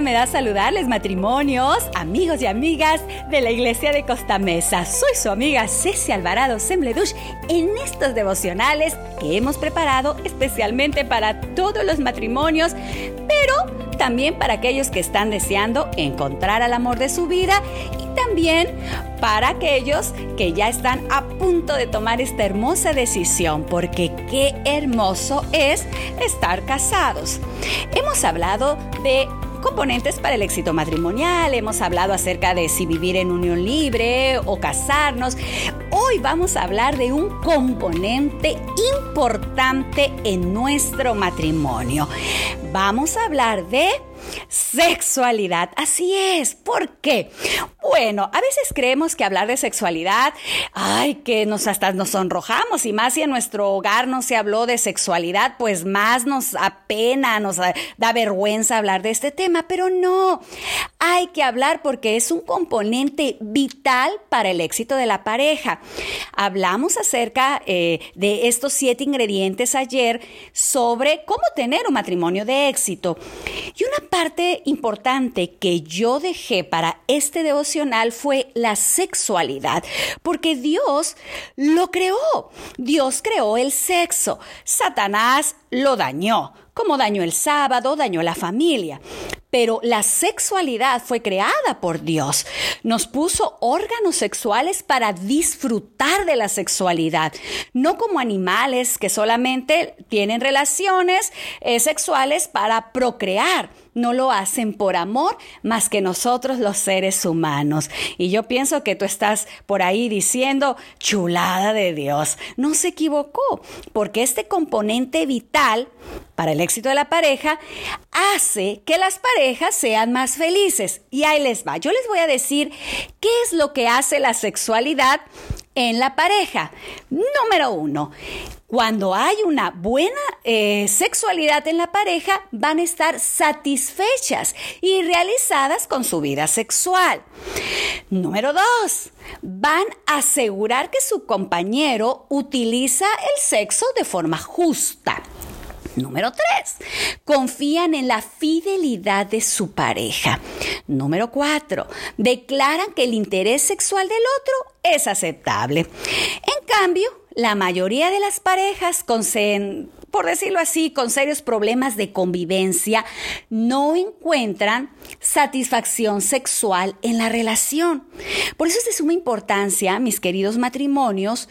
me da saludarles matrimonios, amigos y amigas de la iglesia de Costa Mesa. Soy su amiga Ceci Alvarado Sembledush en estos devocionales que hemos preparado especialmente para todos los matrimonios, pero también para aquellos que están deseando encontrar al amor de su vida y también para aquellos que ya están a punto de tomar esta hermosa decisión, porque qué hermoso es estar casados. Hemos hablado de componentes para el éxito matrimonial, hemos hablado acerca de si vivir en unión libre o casarnos. Hoy vamos a hablar de un componente importante en nuestro matrimonio. Vamos a hablar de Sexualidad, así es. ¿Por qué? Bueno, a veces creemos que hablar de sexualidad, ay, que nos hasta nos sonrojamos y más si en nuestro hogar no se habló de sexualidad, pues más nos apena, nos da vergüenza hablar de este tema, pero no, hay que hablar porque es un componente vital para el éxito de la pareja. Hablamos acerca eh, de estos siete ingredientes ayer sobre cómo tener un matrimonio de éxito. Y una parte importante que yo dejé para este devocional fue la sexualidad, porque Dios lo creó. Dios creó el sexo. Satanás lo dañó, como dañó el sábado, dañó la familia pero la sexualidad fue creada por Dios. Nos puso órganos sexuales para disfrutar de la sexualidad, no como animales que solamente tienen relaciones eh, sexuales para procrear no lo hacen por amor más que nosotros los seres humanos. Y yo pienso que tú estás por ahí diciendo, chulada de Dios. No se equivocó, porque este componente vital para el éxito de la pareja hace que las parejas sean más felices. Y ahí les va. Yo les voy a decir qué es lo que hace la sexualidad en la pareja. Número uno, cuando hay una buena eh, sexualidad en la pareja, van a estar satisfechas y realizadas con su vida sexual. Número dos, van a asegurar que su compañero utiliza el sexo de forma justa. Número 3. Confían en la fidelidad de su pareja. Número 4. Declaran que el interés sexual del otro es aceptable. En cambio, la mayoría de las parejas con por decirlo así, con serios problemas de convivencia, no encuentran satisfacción sexual en la relación. Por eso es de suma importancia, mis queridos matrimonios,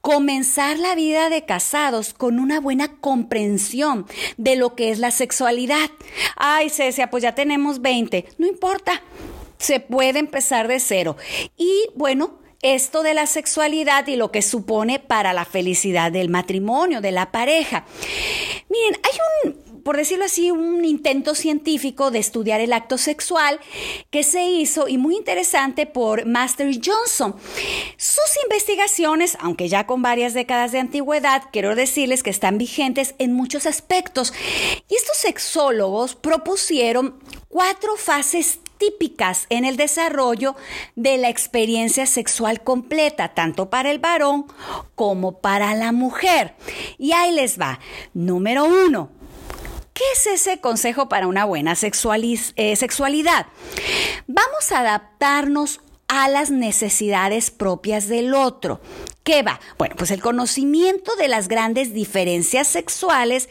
comenzar la vida de casados con una buena comprensión de lo que es la sexualidad. Ay, Cecia, pues ya tenemos 20. No importa, se puede empezar de cero. Y bueno, esto de la sexualidad y lo que supone para la felicidad del matrimonio, de la pareja. Miren, hay un, por decirlo así, un intento científico de estudiar el acto sexual que se hizo y muy interesante por Master Johnson. Sus investigaciones, aunque ya con varias décadas de antigüedad, quiero decirles que están vigentes en muchos aspectos. Y estos sexólogos propusieron cuatro fases típicas en el desarrollo de la experiencia sexual completa, tanto para el varón como para la mujer. Y ahí les va. Número uno. ¿Qué es ese consejo para una buena eh, sexualidad? Vamos a adaptarnos a las necesidades propias del otro. ¿Qué va? Bueno, pues el conocimiento de las grandes diferencias sexuales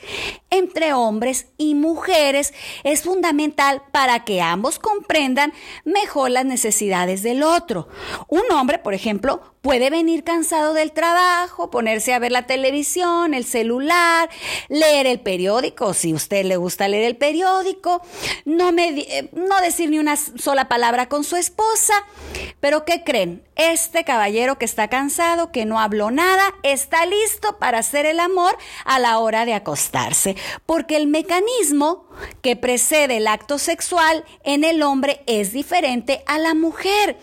entre hombres y mujeres es fundamental para que ambos comprendan mejor las necesidades del otro. Un hombre, por ejemplo, puede venir cansado del trabajo, ponerse a ver la televisión, el celular, leer el periódico, si a usted le gusta leer el periódico, no, eh, decir ni una sola palabra con su esposa. Pero ¿qué creen? Este caballero que está cansado, que no habló nada, está listo para hacer el amor a la hora de acostarse, porque el mecanismo que precede el acto sexual en el hombre es diferente a la mujer.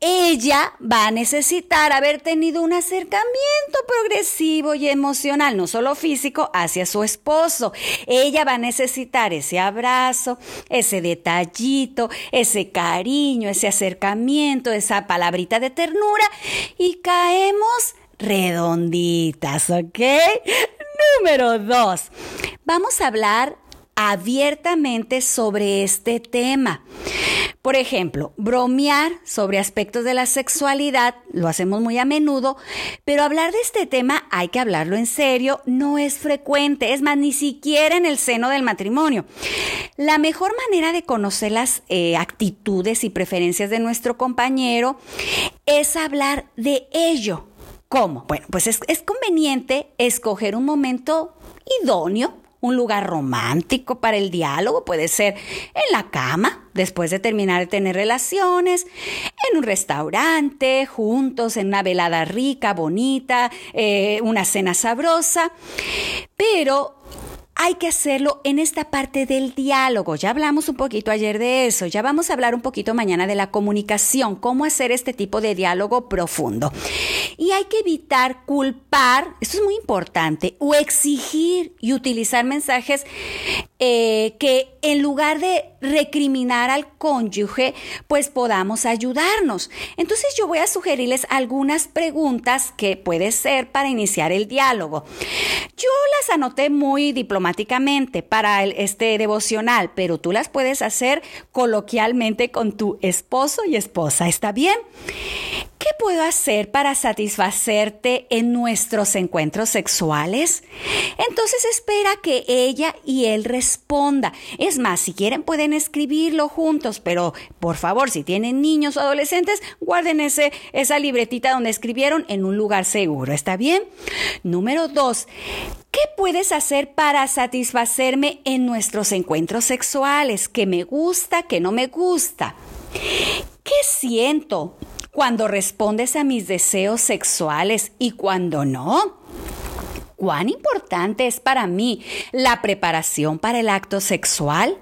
Ella va a necesitar haber tenido un acercamiento progresivo y emocional, no solo físico, hacia su esposo. Ella va a necesitar ese abrazo, ese detallito, ese cariño, ese acercamiento, esa palabrita de ternura y caemos redonditas, ¿ok? Número dos. Vamos a hablar abiertamente sobre este tema. Por ejemplo, bromear sobre aspectos de la sexualidad lo hacemos muy a menudo, pero hablar de este tema hay que hablarlo en serio, no es frecuente, es más, ni siquiera en el seno del matrimonio. La mejor manera de conocer las eh, actitudes y preferencias de nuestro compañero es hablar de ello. ¿Cómo? Bueno, pues es, conveniente escoger un momento idóneo un lugar romántico para el diálogo, puede ser en la cama, después de terminar de tener relaciones, en un restaurante, juntos, en una velada rica, bonita, eh, una cena sabrosa, pero hay que hacerlo en esta parte del diálogo. Ya hablamos un poquito ayer de eso, ya vamos a hablar un poquito mañana de la comunicación, cómo hacer este tipo de diálogo profundo. Y hay que evitar culpar, esto es muy importante, o exigir y utilizar mensajes eh, que en lugar de recriminar al cónyuge, pues podamos ayudarnos. Entonces yo voy a sugerirles algunas preguntas que puede ser para iniciar el diálogo. Yo las anoté muy diplomáticamente para este devocional, pero tú las puedes hacer coloquialmente con tu esposo y esposa. ¿Está bien? ¿Qué puedo hacer para satisfacerte en nuestros encuentros sexuales? Entonces espera que ella y él responda. Es más, si quieren pueden escribirlo juntos, pero por favor, si tienen niños o adolescentes, guarden ese, esa libretita donde escribieron en un lugar seguro. ¿Está bien? Número dos. ¿Qué puedes hacer para satisfacerme en nuestros encuentros sexuales? ¿Qué me gusta? ¿Qué no me gusta? ¿Qué siento? Cuando respondes a mis deseos sexuales y cuando no? ¿Cuán importante es para mí la preparación para el acto sexual?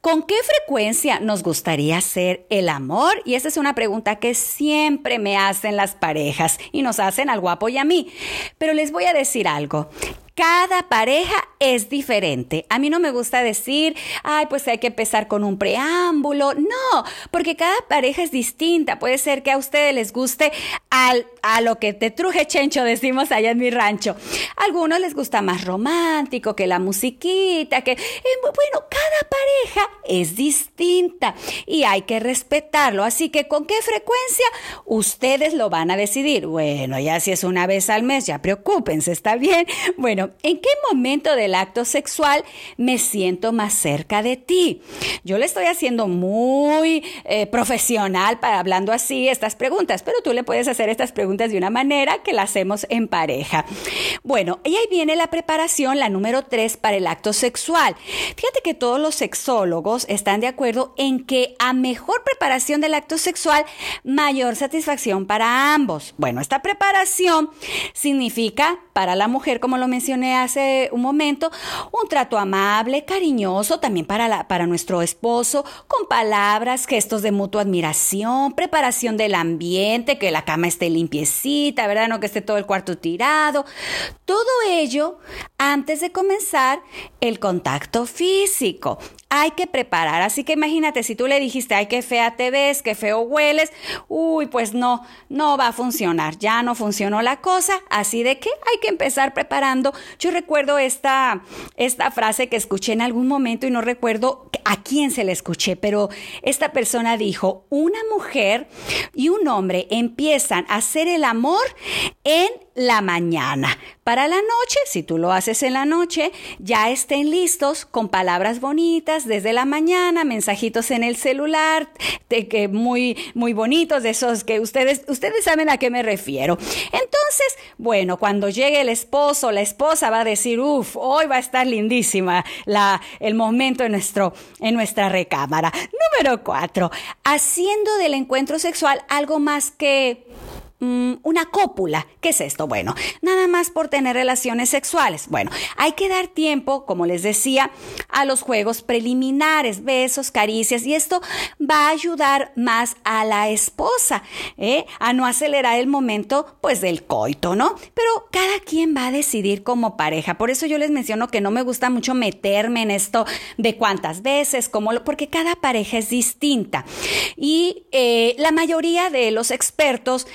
¿Con qué frecuencia nos gustaría hacer el amor? Y esa es una pregunta que siempre me hacen las parejas y nos hacen al guapo y a mí. Pero les voy a decir algo. Cada pareja es diferente. A mí no me gusta decir, ay, pues hay que empezar con un preámbulo. No, porque cada pareja es distinta. Puede ser que a ustedes les guste al, a lo que te truje chencho, decimos allá en mi rancho. A algunos les gusta más romántico, que la musiquita, que... Eh, bueno, cada pareja es distinta y hay que respetarlo. Así que, ¿con qué frecuencia? Ustedes lo van a decidir. Bueno, ya si es una vez al mes, ya preocúpense, ¿está bien? Bueno, ¿en qué momento del acto sexual me siento más cerca de ti? Yo le estoy haciendo muy eh, profesional para hablando así estas preguntas, pero tú le puedes hacer estas preguntas de una manera que la hacemos en pareja. Bueno, y ahí viene la preparación, la número tres, para el acto sexual. Fíjate que todos los sexólogos están de acuerdo en que a mejor preparación del acto sexual, mayor satisfacción para ambos. Bueno, esta preparación significa para la mujer, como lo mencioné, hace un momento, un trato amable, cariñoso, también para, la, para nuestro esposo, con palabras, gestos de mutua admiración, preparación del ambiente, que la cama esté limpiecita, ¿verdad? No que esté todo el cuarto tirado. Todo ello antes de comenzar el contacto físico hay que preparar. Así que imagínate, si tú le dijiste, ay, qué fea te ves, qué feo hueles, uy, pues no, no va a funcionar, ya no funcionó la cosa, así de que hay que empezar preparando. Yo recuerdo esta, esta frase que escuché en algún momento y no recuerdo a quién se la escuché, pero esta persona dijo, una mujer y un hombre empiezan a hacer el amor en la mañana. Para la noche, si tú lo haces en la noche, ya estén listos con palabras bonitas desde la mañana, mensajitos en el celular, de que muy muy bonitos, de esos que ustedes ustedes saben a qué me refiero. Entonces, bueno, cuando llegue el esposo, la esposa va a decir, "Uf, hoy va a estar lindísima la el momento en nuestro en nuestra recámara." Número cuatro, haciendo del encuentro sexual algo más que Mm, una cópula. ¿Qué es esto? Bueno, nada más por tener relaciones sexuales. Bueno, hay que dar tiempo, como les decía, a los juegos preliminares, besos, caricias, y esto va a ayudar más a la esposa, ¿eh? a no acelerar el momento, pues, del coito, ¿no? Pero cada quien va a decidir como pareja. Por eso yo les menciono que no me gusta mucho meterme en esto de cuántas veces, cómo lo, porque cada pareja es distinta. Y eh, la mayoría de los expertos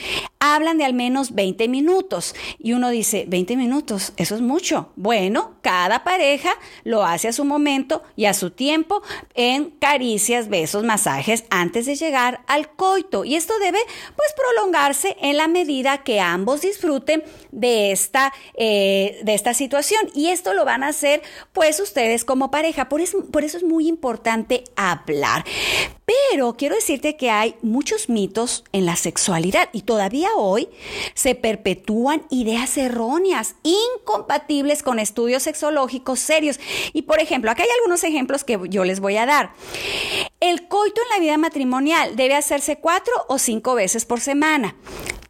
hablan de al menos 20 minutos. Y uno dice, 20 minutos, eso es mucho. Bueno, cada pareja lo hace a su momento y a su tiempo en caricias, besos, masajes antes de llegar al coito. Y esto debe pues prolongarse en la medida que ambos disfruten de esta, eh, de esta situación. Y esto lo van a hacer pues ustedes como pareja. Por eso, por eso es muy importante hablar. Pero quiero decirte que hay muchos mitos en la sexualidad y todavía hoy se perpetúan ideas erróneas, incompatibles con estudios sexológicos serios. Y por ejemplo, acá hay algunos ejemplos que yo les voy a dar. El coito en la vida matrimonial debe hacerse cuatro o cinco veces por semana.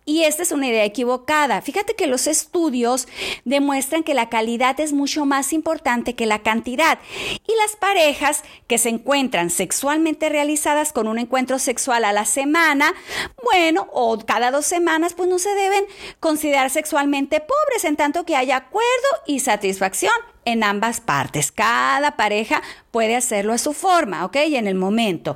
Y esta es una idea equivocada. Fíjate que los estudios demuestran que la calidad es mucho más importante que la cantidad. Y las parejas que se encuentran sexualmente realizadas con un encuentro sexual a la semana, bueno, o cada dos semanas, pues no se deben considerar sexualmente pobres en tanto que haya acuerdo y satisfacción en ambas partes. Cada pareja puede hacerlo a su forma, ¿ok? Y en el momento.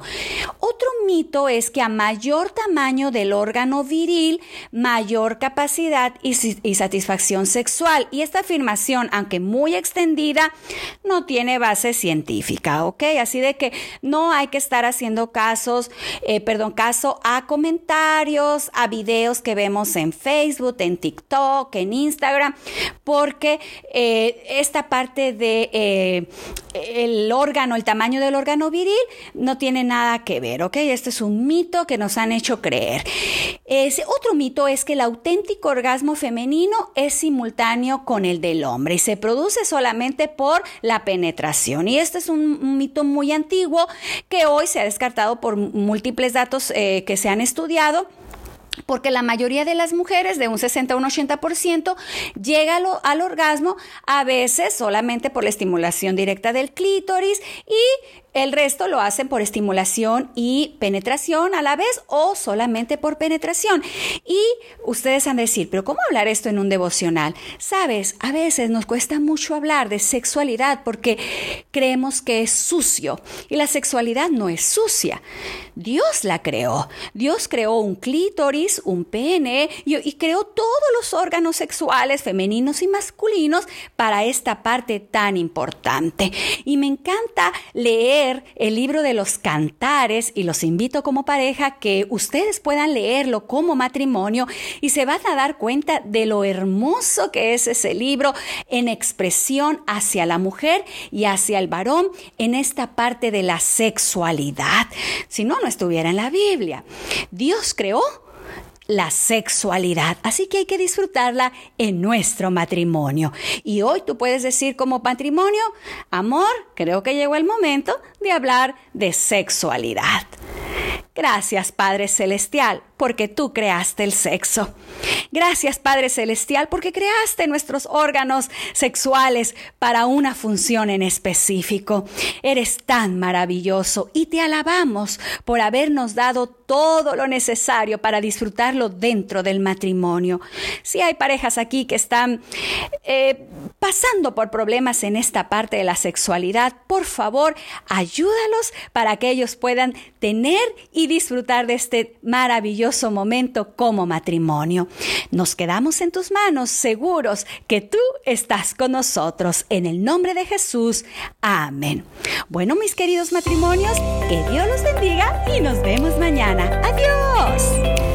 Otro mito es que a mayor tamaño del órgano viril, mayor capacidad y, satisfacción sexual. Y esta afirmación, aunque muy extendida, no tiene base científica, ¿ok? Así de que no hay que estar haciendo casos, eh, perdón, caso a comentarios, a videos que vemos en Facebook, en TikTok, en Instagram, porque eh, esta parte de eh, el órgano, el tamaño del órgano viril, no tiene nada que ver, ¿ok? Este es un mito que nos han hecho creer. Otro mito es que el auténtico orgasmo femenino es simultáneo con el del hombre y se produce solamente por la penetración. Y este es un, mito muy antiguo que hoy se ha descartado por múltiples datos eh, que se han estudiado porque la mayoría de las mujeres, de un 60 a un 80%, llega al, orgasmo a veces solamente por la estimulación directa del clítoris y el resto lo hacen por estimulación y penetración a la vez o solamente por penetración. Y ustedes han de decir, pero ¿cómo hablar esto en un devocional? Sabes, a veces nos cuesta mucho hablar de sexualidad porque creemos que es sucio y la sexualidad no es sucia. Dios la creó. Dios creó un clítoris, un pene y, y creó todos los órganos sexuales femeninos y masculinos para esta parte tan importante. Y me encanta leer el libro de los cantares y los invito como pareja que ustedes puedan leerlo como matrimonio y se van a dar cuenta de lo hermoso que es ese libro en expresión hacia la mujer y hacia el varón en esta parte de la sexualidad. Si no, no estuviera en la Biblia. Dios creó la sexualidad. Así que hay que disfrutarla en nuestro matrimonio. Y hoy tú puedes decir como matrimonio, amor, creo que llegó el momento de hablar de sexualidad. Gracias Padre Celestial porque tú creaste el sexo. Gracias Padre Celestial porque creaste nuestros órganos sexuales para una función en específico. Eres tan maravilloso y te alabamos por habernos dado todo lo necesario para disfrutarlo dentro del matrimonio. Si hay parejas aquí que están eh, pasando por problemas en esta parte de la sexualidad, por favor, ayúdalos para que ellos puedan tener y disfrutar de este maravilloso momento como matrimonio. Nos quedamos en tus manos seguros que tú estás con nosotros. En el nombre de Jesús. Amén. Bueno, mis queridos matrimonios, que Dios los bendiga y nos vemos mañana. Adiós.